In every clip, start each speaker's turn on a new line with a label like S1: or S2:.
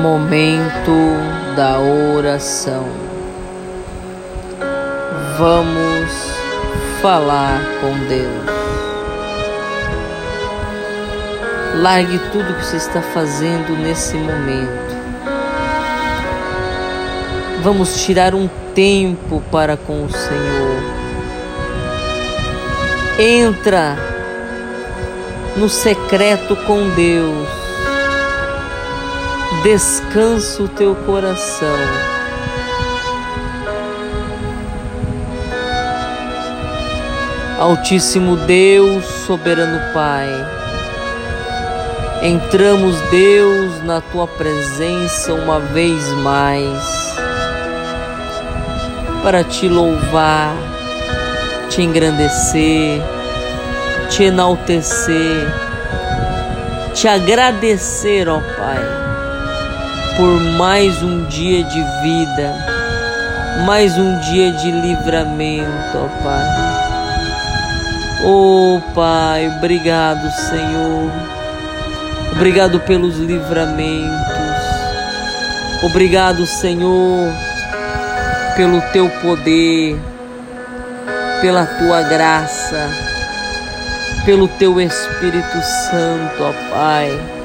S1: Momento da oração. Vamos falar com Deus. Largue tudo que você está fazendo nesse momento. Vamos tirar um tempo para com o Senhor. Entra no secreto com Deus descansa o teu coração. Altíssimo Deus, soberano Pai, entramos, Deus, na tua presença uma vez mais para te louvar, te engrandecer, te enaltecer, te agradecer, ó Pai por mais um dia de vida, mais um dia de livramento, ó Pai. Oh Pai, obrigado, Senhor. Obrigado pelos livramentos. Obrigado, Senhor, pelo teu poder, pela tua graça, pelo teu Espírito Santo, ó Pai.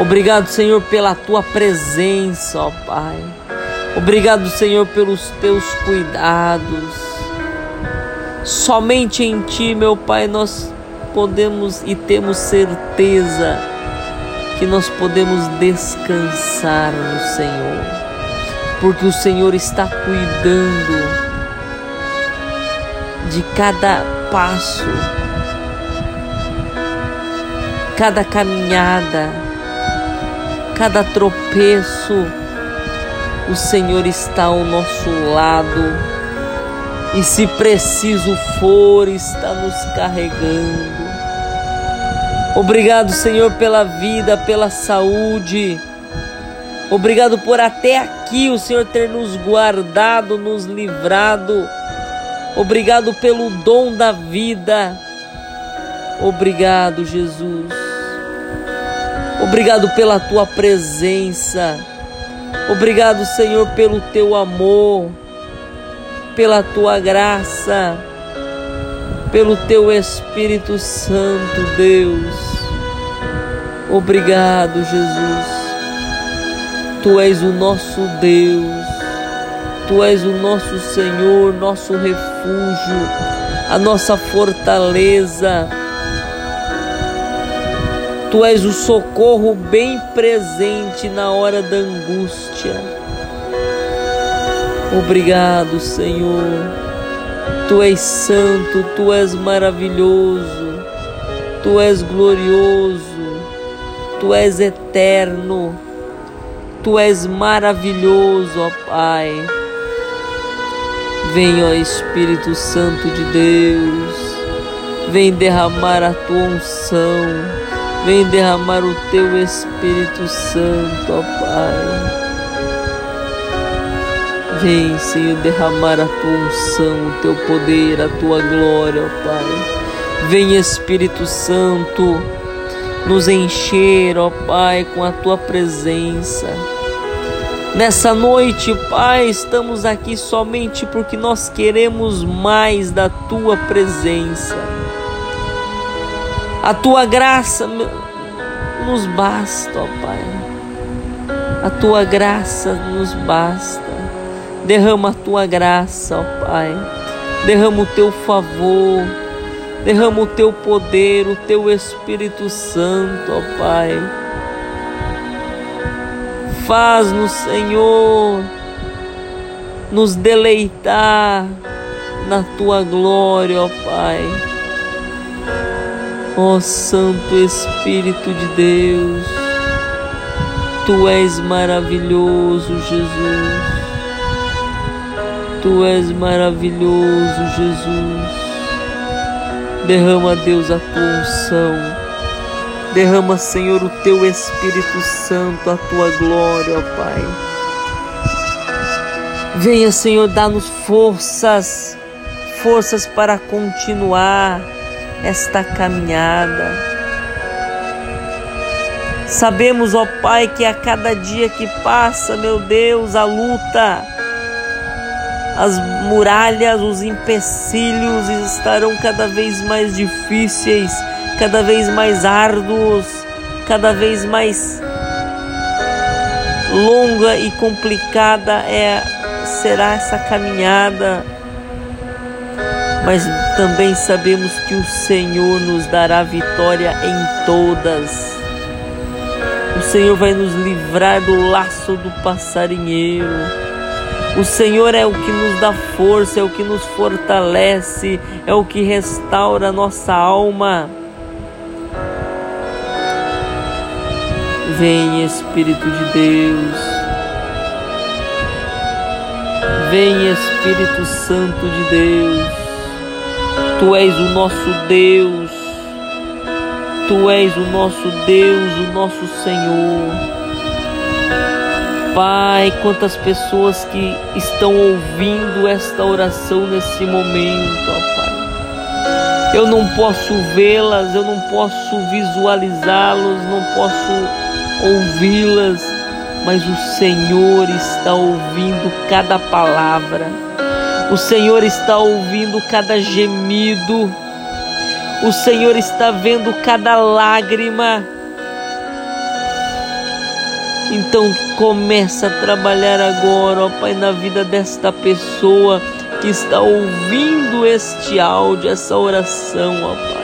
S1: Obrigado, Senhor, pela tua presença, ó Pai. Obrigado, Senhor, pelos teus cuidados. Somente em Ti, meu Pai, nós podemos e temos certeza que nós podemos descansar no Senhor, porque o Senhor está cuidando de cada passo, cada caminhada cada tropeço, o Senhor está ao nosso lado e, se preciso for, está nos carregando. Obrigado, Senhor, pela vida, pela saúde. Obrigado por até aqui o Senhor ter nos guardado, nos livrado. Obrigado pelo dom da vida. Obrigado, Jesus. Obrigado pela tua presença. Obrigado, Senhor, pelo teu amor, pela tua graça, pelo teu Espírito Santo, Deus. Obrigado, Jesus. Tu és o nosso Deus. Tu és o nosso Senhor, nosso refúgio, a nossa fortaleza Tu és o socorro bem presente na hora da angústia. Obrigado, Senhor. Tu és santo, tu és maravilhoso, tu és glorioso, tu és eterno, tu és maravilhoso, ó Pai. Vem, ó Espírito Santo de Deus, vem derramar a tua unção Vem derramar o teu Espírito Santo, ó Pai. Vem, Senhor, derramar a tua unção, o teu poder, a tua glória, ó Pai. Vem, Espírito Santo, nos encher, ó Pai, com a tua presença. Nessa noite, Pai, estamos aqui somente porque nós queremos mais da tua presença. A tua graça nos basta, ó Pai. A tua graça nos basta. Derrama a tua graça, ó Pai. Derrama o teu favor. Derrama o teu poder, o teu Espírito Santo, ó Pai. Faz-nos, Senhor, nos deleitar na tua glória, ó Pai Ó oh, Santo Espírito de Deus, Tu és maravilhoso, Jesus. Tu és maravilhoso, Jesus. Derrama, Deus, a tua unção. Derrama, Senhor, o teu Espírito Santo, a tua glória, ó Pai. Venha, Senhor, dar-nos forças, forças para continuar esta caminhada. Sabemos, ó Pai, que a cada dia que passa, meu Deus, a luta, as muralhas, os empecilhos estarão cada vez mais difíceis, cada vez mais árduos, cada vez mais longa e complicada é será essa caminhada. Mas também sabemos que o Senhor nos dará vitória em todas. O Senhor vai nos livrar do laço do passarinheiro. O Senhor é o que nos dá força, é o que nos fortalece, é o que restaura a nossa alma. Vem Espírito de Deus. Vem Espírito Santo de Deus. Tu és o nosso Deus. Tu és o nosso Deus, o nosso Senhor. Pai, quantas pessoas que estão ouvindo esta oração nesse momento, ó Pai. Eu não posso vê-las, eu não posso visualizá-los, não posso ouvi-las, mas o Senhor está ouvindo cada palavra, o Senhor está ouvindo cada gemido, o Senhor está vendo cada lágrima. Então começa a trabalhar agora, ó Pai, na vida desta pessoa que está ouvindo este áudio, essa oração, ó Pai.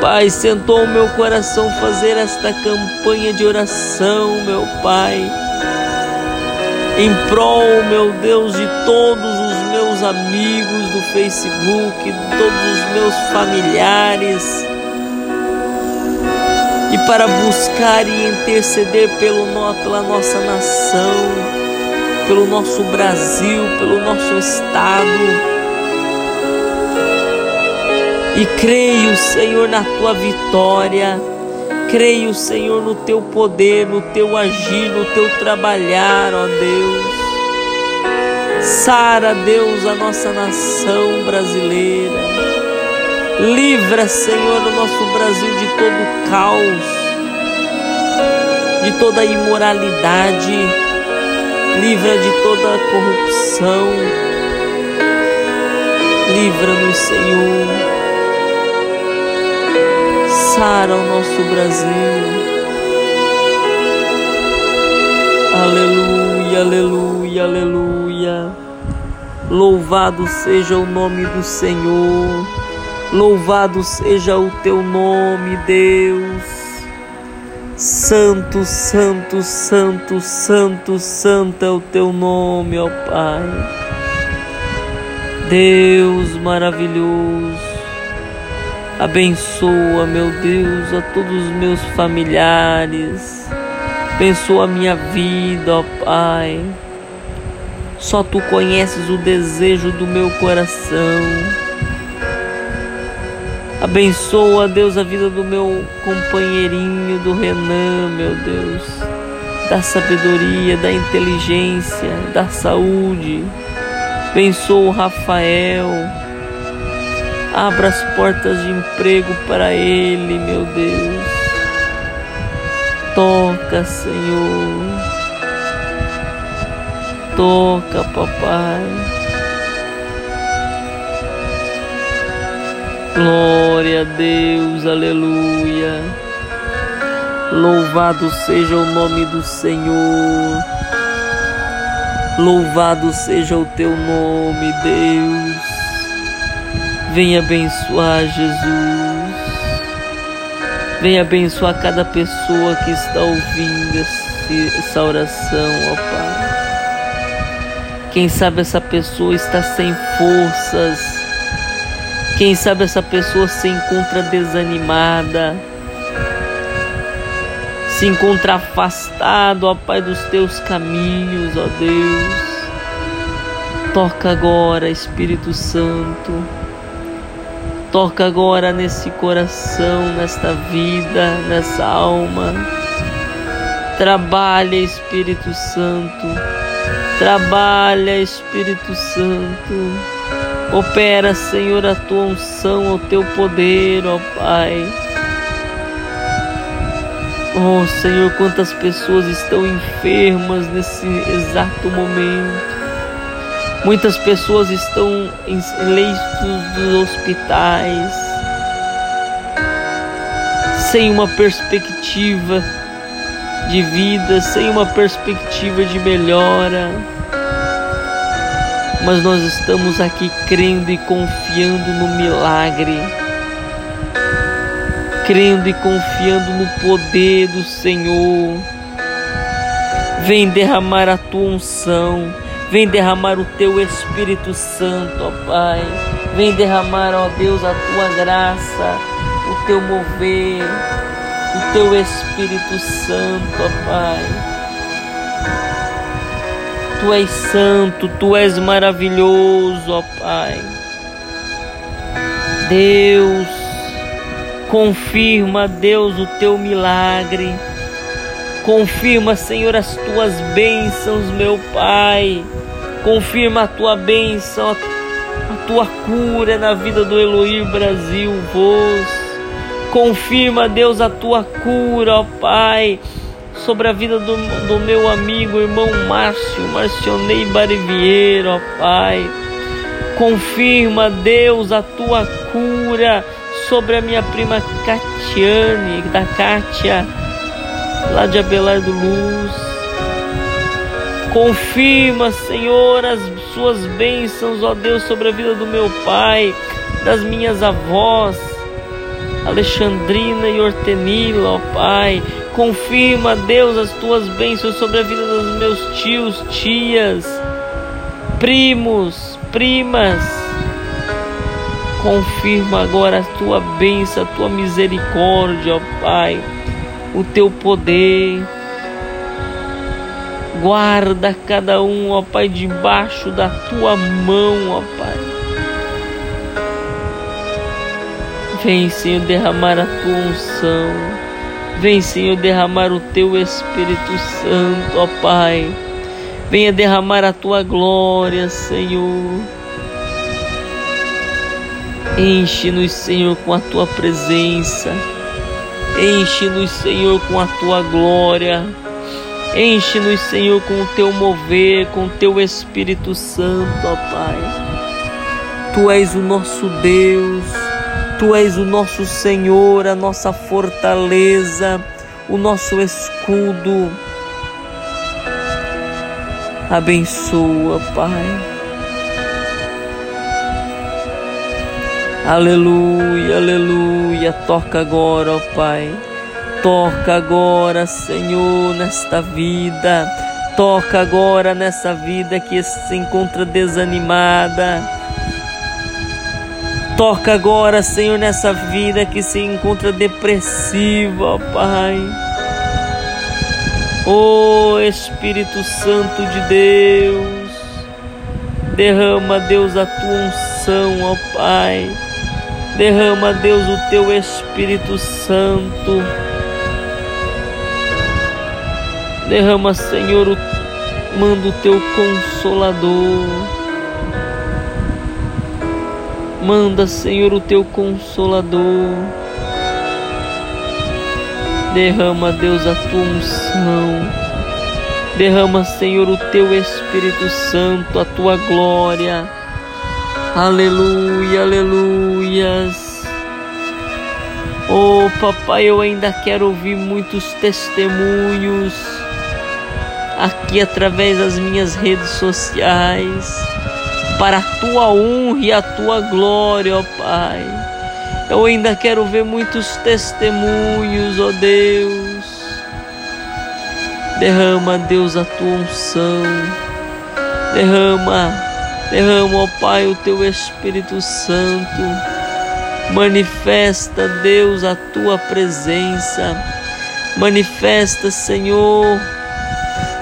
S1: Pai, sentou o meu coração fazer esta campanha de oração, meu Pai, em prol, meu Deus, de todos os meus amigos do Facebook, de todos os meus familiares, e para buscar e interceder pelo, pela nossa nação, pelo nosso Brasil, pelo nosso Estado e creio, Senhor, na tua vitória. Creio, Senhor, no teu poder, no teu agir, no teu trabalhar, ó Deus. Sara, Deus, a nossa nação brasileira. Livra, Senhor, o nosso Brasil de todo caos, de toda imoralidade. Livra de toda corrupção. Livra-nos, Senhor sara o nosso Brasil. Aleluia, aleluia, aleluia. Louvado seja o nome do Senhor. Louvado seja o teu nome, Deus. Santo, santo, santo, santo, santo é o teu nome, ó Pai. Deus maravilhoso. Abençoa, meu Deus, a todos os meus familiares. Abençoa a minha vida, ó Pai. Só tu conheces o desejo do meu coração. Abençoa, Deus, a vida do meu companheirinho, do Renan, meu Deus. Da sabedoria, da inteligência, da saúde. Abençoa o Rafael Abra as portas de emprego para ele, meu Deus. Toca, Senhor. Toca, papai. Glória a Deus, aleluia. Louvado seja o nome do Senhor. Louvado seja o teu nome, Deus. Venha abençoar Jesus. Venha abençoar cada pessoa que está ouvindo esse, essa oração, ó Pai. Quem sabe essa pessoa está sem forças. Quem sabe essa pessoa se encontra desanimada. Se encontra afastado, ó Pai, dos teus caminhos, ó Deus. Toca agora, Espírito Santo. Toca agora nesse coração, nesta vida, nessa alma. Trabalha, Espírito Santo. Trabalha, Espírito Santo. Opera, Senhor, a tua unção, o teu poder, ó Pai. Oh Senhor, quantas pessoas estão enfermas nesse exato momento. Muitas pessoas estão em leitos dos hospitais, sem uma perspectiva de vida, sem uma perspectiva de melhora. Mas nós estamos aqui crendo e confiando no milagre crendo e confiando no poder do Senhor. Vem derramar a tua unção, vem derramar o teu Espírito Santo, ó Pai. Vem derramar, ó Deus, a tua graça, o teu mover, o teu Espírito Santo, ó Pai. Tu és santo, tu és maravilhoso, ó Pai. Deus, Confirma, Deus, o teu milagre. Confirma, Senhor, as tuas bênçãos, meu Pai. Confirma a tua bênção, a tua cura na vida do Elohim Brasil, vos. Confirma, Deus, a tua cura, ó Pai, sobre a vida do, do meu amigo, irmão Márcio, Marcionei Barivieiro, ó Pai. Confirma, Deus, a tua cura sobre a minha prima Catiane, da Cátia, lá de Abelardo Luz. Confirma, Senhor, as suas bênçãos, ó Deus, sobre a vida do meu pai, das minhas avós, Alexandrina e Hortenila, ó Pai. Confirma, Deus, as tuas bênçãos sobre a vida dos meus tios, tias, primos, primas Confirma agora a tua bênção, a tua misericórdia, ó Pai, o teu poder. Guarda cada um, ó Pai, debaixo da tua mão, ó Pai. Vem, Senhor, derramar a tua unção. Vem, Senhor, derramar o teu Espírito Santo, ó Pai. Venha derramar a tua glória, Senhor. Enche-nos, Senhor, com a tua presença. Enche-nos, Senhor, com a tua glória. Enche-nos, Senhor, com o teu mover, com o teu Espírito Santo, ó Pai. Tu és o nosso Deus, Tu és o nosso Senhor, a nossa fortaleza, o nosso escudo. Abençoa, Pai. Aleluia, aleluia. Toca agora, ó Pai. Toca agora, Senhor, nesta vida. Toca agora nessa vida que se encontra desanimada. Toca agora, Senhor, nessa vida que se encontra depressiva, ó Pai. Ó oh, Espírito Santo de Deus, derrama, Deus, a tua unção, ó Pai Derrama, Deus, o teu Espírito Santo. Derrama, Senhor, o, manda o teu consolador. Manda, Senhor, o teu consolador. Derrama, Deus, a tua unção. Derrama, Senhor, o teu Espírito Santo, a tua glória. Aleluia, aleluias. Oh, papai, eu ainda quero ouvir muitos testemunhos aqui através das minhas redes sociais para a tua honra e a tua glória, ó Pai. Eu ainda quero ver muitos testemunhos, ó Deus. Derrama, Deus, a tua unção. Derrama Derrama, ó Pai, o teu Espírito Santo. Manifesta, Deus, a tua presença. Manifesta, Senhor.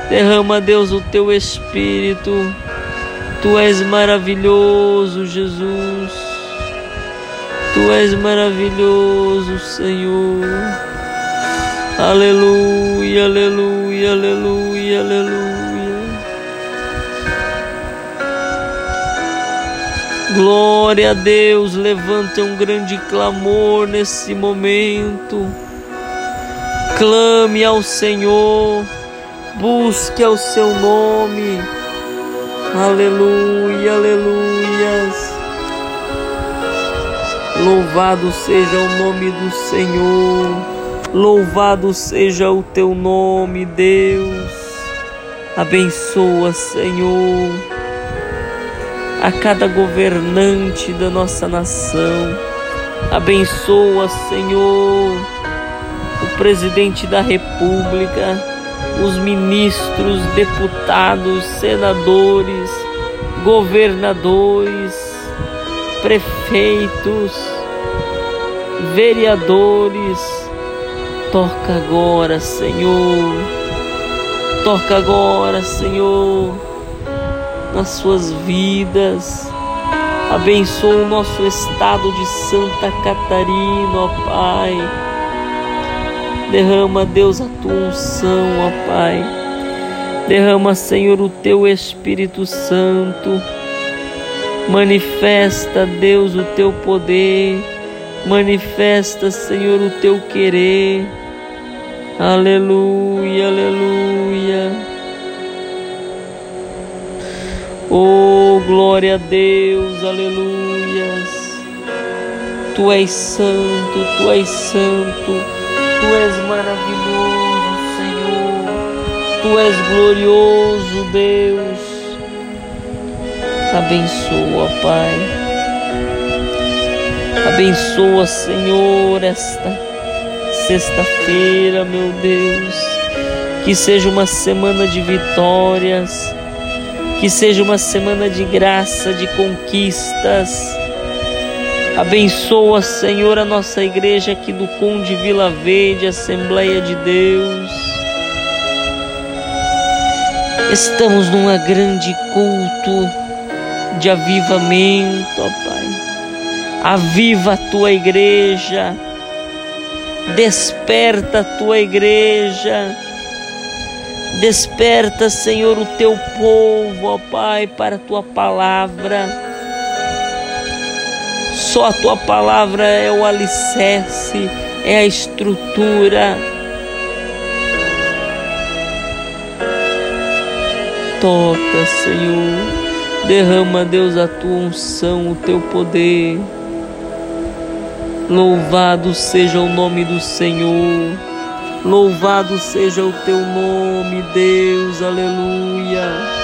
S1: Derrama, Deus, o teu Espírito. Tu és maravilhoso, Jesus. Tu és maravilhoso, Senhor. Aleluia, aleluia, aleluia, aleluia. Glória a Deus, levante um grande clamor nesse momento. Clame ao Senhor, busque ao seu nome. Aleluia, aleluias. Louvado seja o nome do Senhor, louvado seja o teu nome, Deus. Abençoa, Senhor, a cada governante da nossa nação. Abençoa, Senhor, o presidente da República, os ministros, deputados, senadores, governadores, prefeitos, vereadores. Toca agora, Senhor. Toca agora, Senhor, nas suas vidas. Abençoa o nosso estado de Santa Catarina, ó Pai. Derrama, Deus, a tua unção, ó Pai. Derrama, Senhor, o teu Espírito Santo. Manifesta, Deus, o teu poder. Manifesta, Senhor, o teu querer. Aleluia, aleluia. Oh, glória a Deus, aleluias. Tu és santo, tu és santo, és maravilhoso, Senhor. Tu és glorioso, Deus. Abençoa, Pai. Abençoa, Senhor, esta sexta-feira, meu Deus. Que seja uma semana de vitórias, que seja uma semana de graça, de conquistas. Abençoa, Senhor, a nossa igreja aqui do Conde Vila Verde, Assembleia de Deus. Estamos num grande culto de avivamento, ó Pai. Aviva a tua igreja, desperta a tua igreja, desperta, Senhor, o teu povo, ó Pai, para a tua palavra. Só a tua palavra é o alicerce, é a estrutura. Toca, Senhor Derrama, Deus, a tua unção, o teu poder. Louvado seja o nome do Senhor. Louvado seja o teu nome, Deus. Aleluia.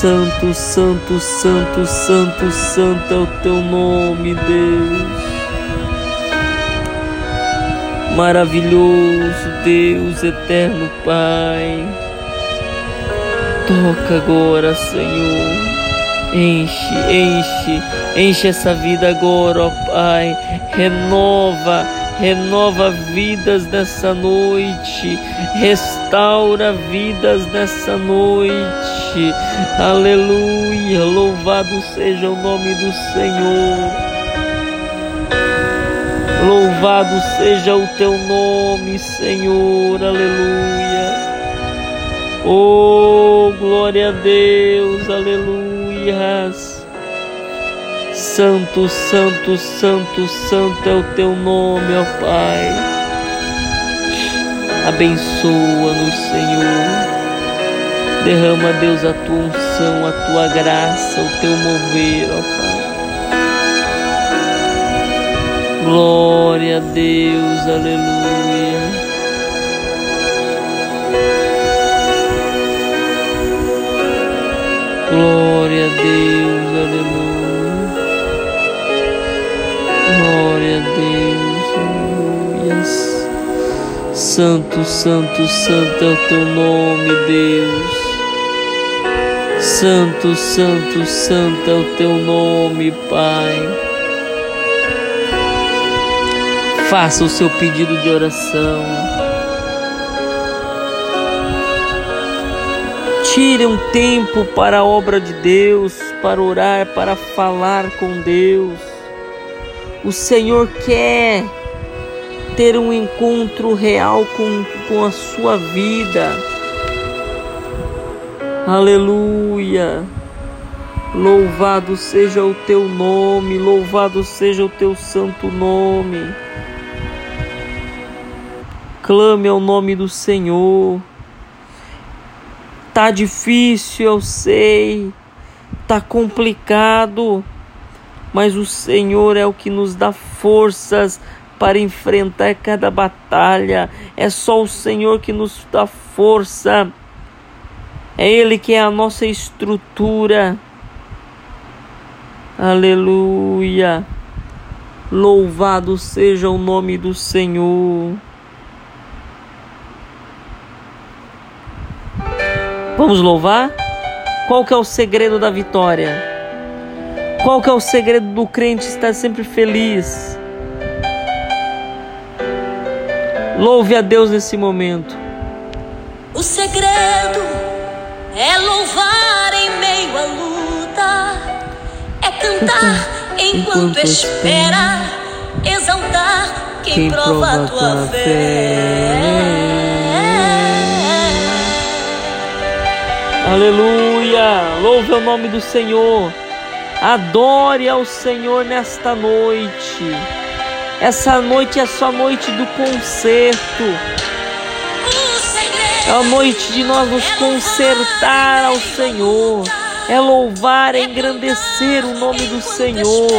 S1: Santo, santo, santo, santo, santo é o teu nome, Deus. Maravilhoso Deus, eterno Pai. Toca agora, Senhor. Enche, enche, enche essa vida agora, ó Pai. Renova, renova vidas nessa noite. Restaura vidas nessa noite. Aleluia. Louvado seja o nome do Senhor. Louvado seja o teu nome, Senhor. Aleluia. Oh, glória a Deus, aleluias. Santo, santo, santo, santo é o teu nome, ó Pai. Abençoa-nos, Senhor. Derrama, Deus, a tua unção, a tua graça, o teu mover, ó Pai. Glória a Deus, aleluia. Glória a Deus, aleluia. Glória a Deus, aleluia. Santo, santo, santo é o teu nome, Deus. Santo, santo, santo é o teu nome, Pai. Faça o seu pedido de oração. Tire um tempo para a obra de Deus, para orar, para falar com Deus. O Senhor quer ter um encontro real com, com a sua vida. Aleluia. Louvado seja o teu nome, louvado seja o teu santo nome. Clame ao nome do Senhor. Tá difícil, eu sei. Tá complicado, mas o Senhor é o que nos dá forças para enfrentar cada batalha. É só o Senhor que nos dá força. É Ele que é a nossa estrutura. Aleluia. Louvado seja o nome do Senhor. Vamos louvar? Qual que é o segredo da vitória? Qual que é o segredo do crente estar sempre feliz? Louve a Deus nesse momento.
S2: O segredo é louvar em meio à luta, é cantar enquanto espera, exaltar quem prova a tua fé.
S1: Aleluia! Louve o nome do Senhor. Adore ao Senhor nesta noite. Essa noite é só noite do concerto. É a noite de nós nos consertar ao Senhor. É louvar, é engrandecer o nome do Senhor.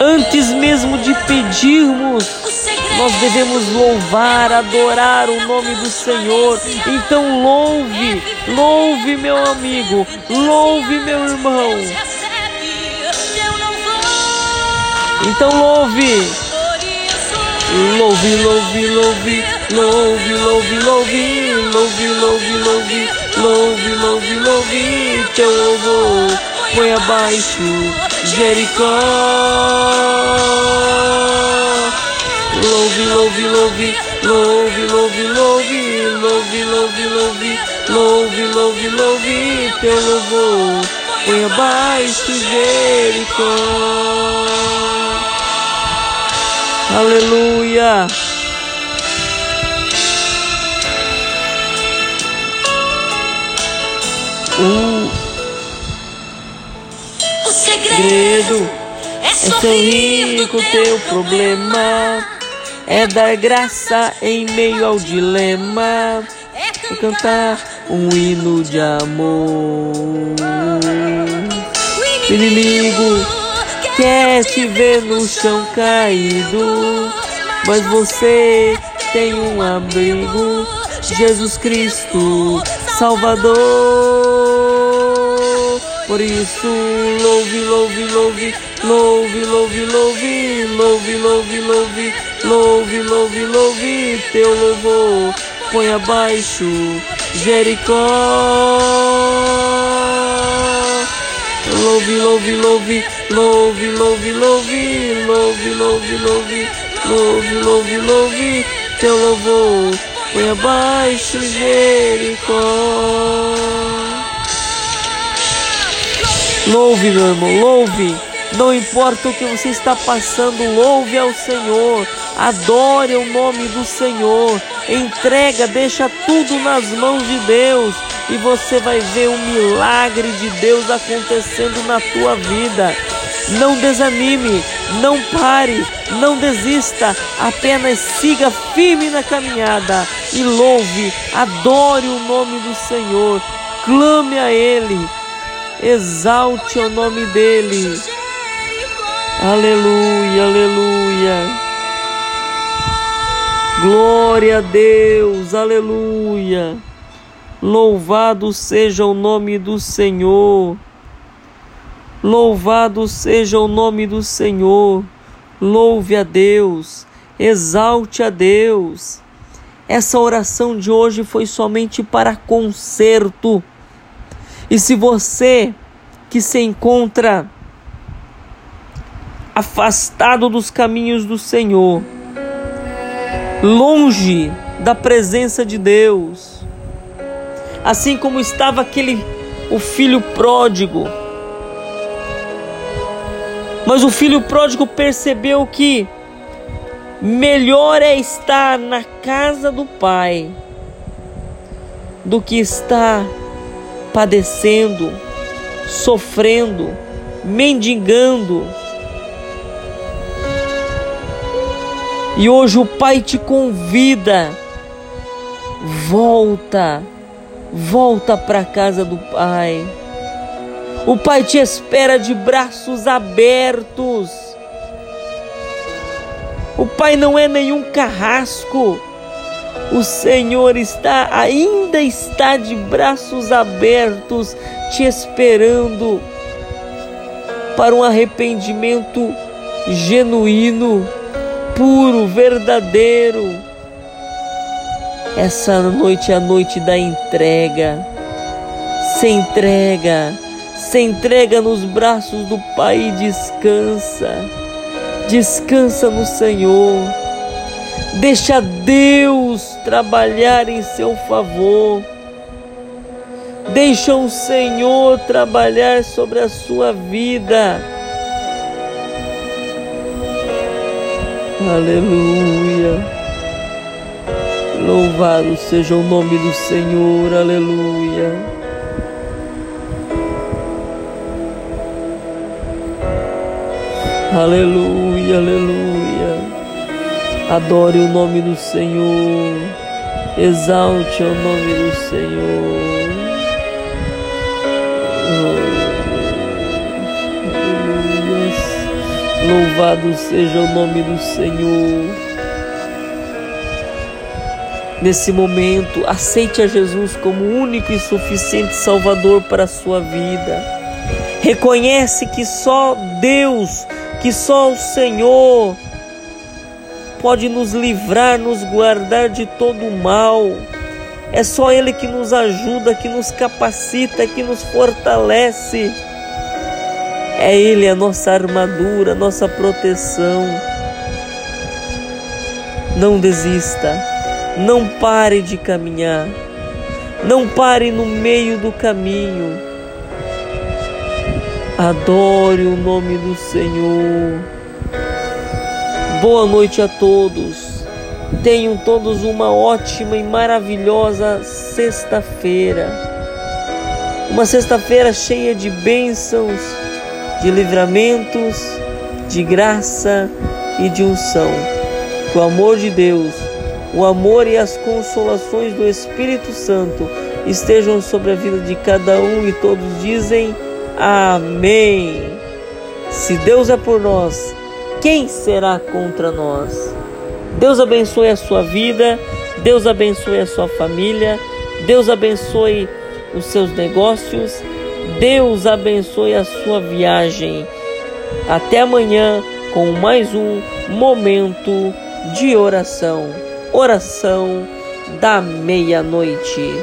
S1: Antes mesmo de pedirmos, nós devemos louvar, adorar o nome do Senhor. Então louve, louve meu amigo, louve meu irmão. Então louve. Louve, louve, louve, louve, louve, louve, louve, louve, louve, louve, louve, louve, teu louvor. Põe abaixo, Jericó. Louve, louve, louve, louve, louve, louve, louve, louve, louve, louve, louve, louve, teu louvor. Põe abaixo, Jericó. Aleluia. Uh.
S2: Segredo
S1: é sorrir com teu problema, é dar graça em meio ao dilema, é cantar um hino de amor. O inimigo quer te ver no chão caído, mas você tem um abrigo, Jesus Cristo, Salvador. Por isso, louve, louve, louve, louve, louve, louve, louve, louve, louve, louve, louve, louve, teu louvor. Põe abaixo, Jericó. Louve, louve, louve, louve, louve, louve, louve, louve, louve, louve, louve, louve, teu louvor, põe abaixo Jericó. Louve, meu irmão, louve. Não importa o que você está passando, louve ao Senhor. Adore o nome do Senhor. Entrega, deixa tudo nas mãos de Deus e você vai ver o milagre de Deus acontecendo na tua vida. Não desanime, não pare, não desista, apenas siga firme na caminhada e louve, adore o nome do Senhor, clame a Ele, exalte o nome dEle. Aleluia, aleluia. Glória a Deus, aleluia. Louvado seja o nome do Senhor. Louvado seja o nome do Senhor. Louve a Deus. Exalte a Deus. Essa oração de hoje foi somente para conserto. E se você que se encontra afastado dos caminhos do Senhor, longe da presença de Deus, assim como estava aquele o filho pródigo. Mas o filho pródigo percebeu que melhor é estar na casa do pai do que estar padecendo, sofrendo, mendigando. E hoje o Pai te convida, volta, volta para casa do Pai. O Pai te espera de braços abertos. O Pai não é nenhum carrasco. O Senhor está ainda está de braços abertos te esperando para um arrependimento genuíno, puro, verdadeiro. Essa noite é a noite da entrega. Se entrega, se entrega nos braços do Pai e descansa. Descansa no Senhor. Deixa Deus trabalhar em seu favor. Deixa o Senhor trabalhar sobre a sua vida. Aleluia. Louvado seja o nome do Senhor. Aleluia. Aleluia, aleluia. Adore o nome do Senhor. Exalte o nome do Senhor. Louvado seja o nome do Senhor. Nesse momento, aceite a Jesus como único e suficiente Salvador para a sua vida. Reconhece que só Deus, que só o Senhor pode nos livrar, nos guardar de todo o mal. É só Ele que nos ajuda, que nos capacita, que nos fortalece. É Ele a nossa armadura, a nossa proteção. Não desista, não pare de caminhar, não pare no meio do caminho. Adore o nome do Senhor. Boa noite a todos. Tenham todos uma ótima e maravilhosa sexta-feira. Uma sexta-feira cheia de bênçãos de livramentos, de graça e de unção. Que o amor de Deus, o amor e as consolações do Espírito Santo estejam sobre a vida de cada um e todos dizem amém. Se Deus é por nós, quem será contra nós? Deus abençoe a sua vida, Deus abençoe a sua família, Deus abençoe os seus negócios Deus abençoe a sua viagem. Até amanhã com mais um momento de oração. Oração da meia-noite.